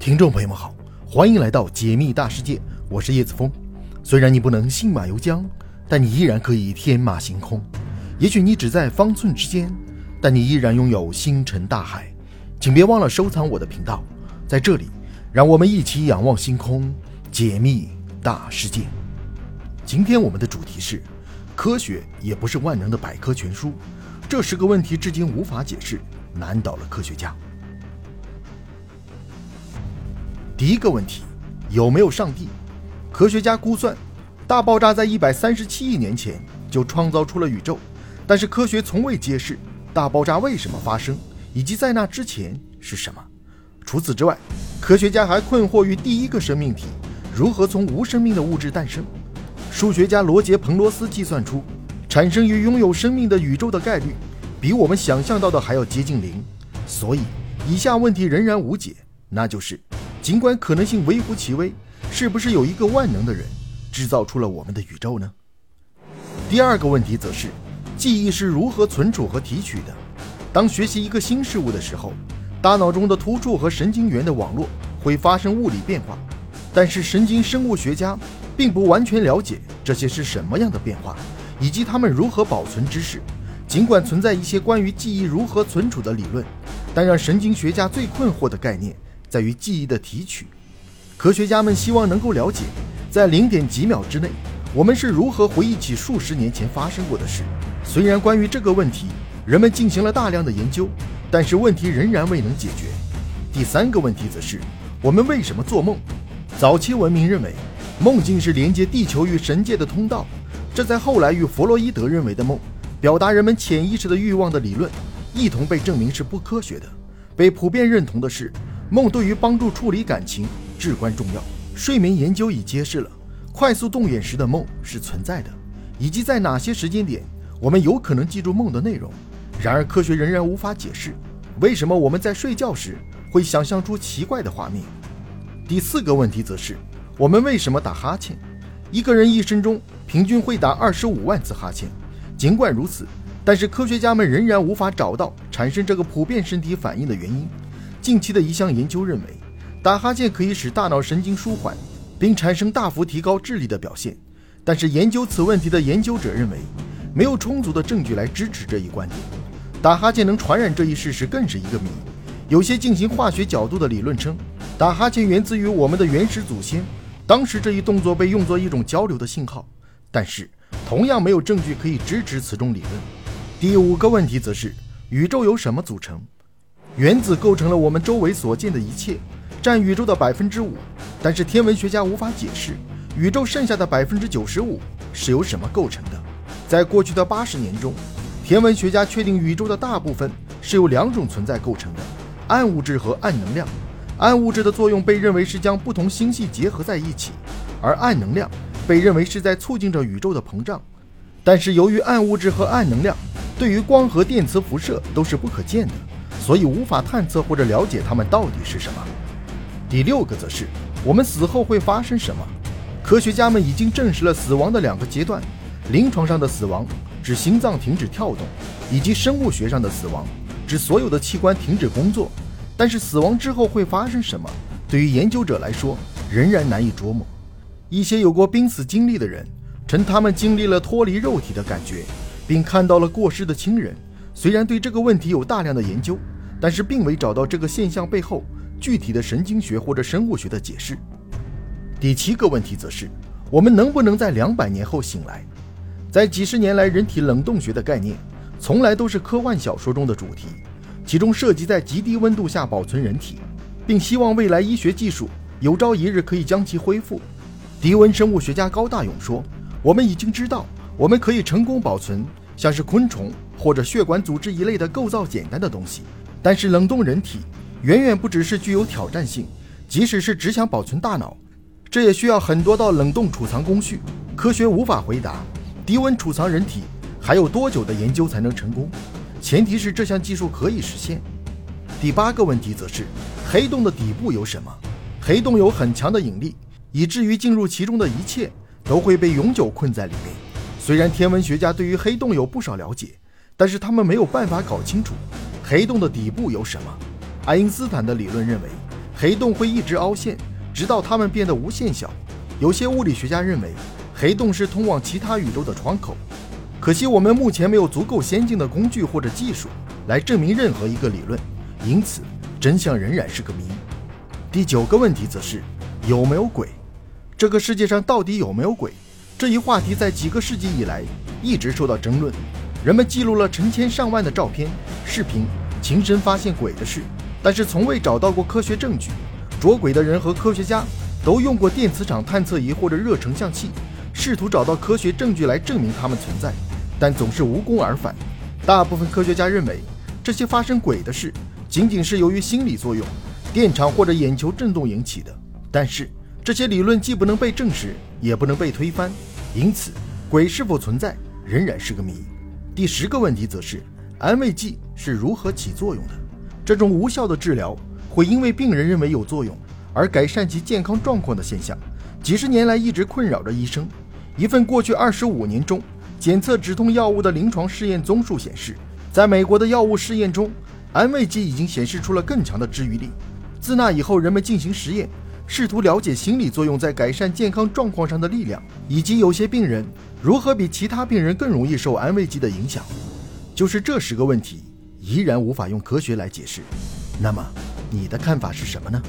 听众朋友们好，欢迎来到解密大世界，我是叶子峰。虽然你不能信马由缰，但你依然可以天马行空。也许你只在方寸之间，但你依然拥有星辰大海。请别忘了收藏我的频道，在这里，让我们一起仰望星空，解密大世界。今天我们的主题是：科学也不是万能的百科全书，这十个问题至今无法解释，难倒了科学家。第一个问题，有没有上帝？科学家估算，大爆炸在一百三十七亿年前就创造出了宇宙，但是科学从未揭示大爆炸为什么发生，以及在那之前是什么。除此之外，科学家还困惑于第一个生命体如何从无生命的物质诞生。数学家罗杰·彭罗斯计算出，产生于拥有生命的宇宙的概率，比我们想象到的还要接近零。所以，以下问题仍然无解，那就是。尽管可能性微乎其微，是不是有一个万能的人制造出了我们的宇宙呢？第二个问题则是，记忆是如何存储和提取的？当学习一个新事物的时候，大脑中的突触和神经元的网络会发生物理变化，但是神经生物学家并不完全了解这些是什么样的变化，以及它们如何保存知识。尽管存在一些关于记忆如何存储的理论，但让神经学家最困惑的概念。在于记忆的提取，科学家们希望能够了解，在零点几秒之内，我们是如何回忆起数十年前发生过的事。虽然关于这个问题，人们进行了大量的研究，但是问题仍然未能解决。第三个问题则是，我们为什么做梦？早期文明认为，梦境是连接地球与神界的通道，这在后来与弗洛伊德认为的梦，表达人们潜意识的欲望的理论，一同被证明是不科学的。被普遍认同的是。梦对于帮助处理感情至关重要。睡眠研究已揭示了快速动眼时的梦是存在的，以及在哪些时间点我们有可能记住梦的内容。然而，科学仍然无法解释为什么我们在睡觉时会想象出奇怪的画面。第四个问题则是我们为什么打哈欠？一个人一生中平均会打二十五万次哈欠。尽管如此，但是科学家们仍然无法找到产生这个普遍身体反应的原因。近期的一项研究认为，打哈欠可以使大脑神经舒缓，并产生大幅提高智力的表现。但是，研究此问题的研究者认为，没有充足的证据来支持这一观点。打哈欠能传染这一事实更是一个谜。有些进行化学角度的理论称，打哈欠源自于我们的原始祖先，当时这一动作被用作一种交流的信号。但是，同样没有证据可以支持此种理论。第五个问题则是，宇宙由什么组成？原子构成了我们周围所见的一切，占宇宙的百分之五。但是天文学家无法解释宇宙剩下的百分之九十五是由什么构成的。在过去的八十年中，天文学家确定宇宙的大部分是由两种存在构成的：暗物质和暗能量。暗物质的作用被认为是将不同星系结合在一起，而暗能量被认为是在促进着宇宙的膨胀。但是由于暗物质和暗能量对于光和电磁辐射都是不可见的。所以无法探测或者了解它们到底是什么。第六个则是我们死后会发生什么？科学家们已经证实了死亡的两个阶段：临床上的死亡指心脏停止跳动，以及生物学上的死亡指所有的器官停止工作。但是死亡之后会发生什么？对于研究者来说仍然难以捉摸。一些有过濒死经历的人称，他们经历了脱离肉体的感觉，并看到了过世的亲人。虽然对这个问题有大量的研究，但是并未找到这个现象背后具体的神经学或者生物学的解释。第七个问题则是，我们能不能在两百年后醒来？在几十年来，人体冷冻学的概念从来都是科幻小说中的主题，其中涉及在极低温度下保存人体，并希望未来医学技术有朝一日可以将其恢复。低温生物学家高大勇说：“我们已经知道，我们可以成功保存。”像是昆虫或者血管组织一类的构造简单的东西，但是冷冻人体远远不只是具有挑战性。即使是只想保存大脑，这也需要很多道冷冻储藏工序。科学无法回答低温储藏人体还有多久的研究才能成功，前提是这项技术可以实现。第八个问题则是黑洞的底部有什么？黑洞有很强的引力，以至于进入其中的一切都会被永久困在里面。虽然天文学家对于黑洞有不少了解，但是他们没有办法搞清楚黑洞的底部有什么。爱因斯坦的理论认为，黑洞会一直凹陷，直到它们变得无限小。有些物理学家认为，黑洞是通往其他宇宙的窗口。可惜我们目前没有足够先进的工具或者技术来证明任何一个理论，因此真相仍然是个谜。第九个问题则是有没有鬼？这个世界上到底有没有鬼？这一话题在几个世纪以来一直受到争论。人们记录了成千上万的照片、视频，亲身发现鬼的事，但是从未找到过科学证据。捉鬼的人和科学家都用过电磁场探测仪或者热成像器，试图找到科学证据来证明它们存在。但总是无功而返。大部分科学家认为，这些发生鬼的事仅仅是由于心理作用、电场或者眼球震动引起的。但是这些理论既不能被证实，也不能被推翻，因此鬼是否存在仍然是个谜。第十个问题则是安慰剂是如何起作用的？这种无效的治疗会因为病人认为有作用而改善其健康状况的现象，几十年来一直困扰着医生。一份过去二十五年中。检测止痛药物的临床试验综述显示，在美国的药物试验中，安慰剂已经显示出了更强的治愈力。自那以后，人们进行实验，试图了解心理作用在改善健康状况上的力量，以及有些病人如何比其他病人更容易受安慰剂的影响。就是这十个问题，依然无法用科学来解释。那么，你的看法是什么呢？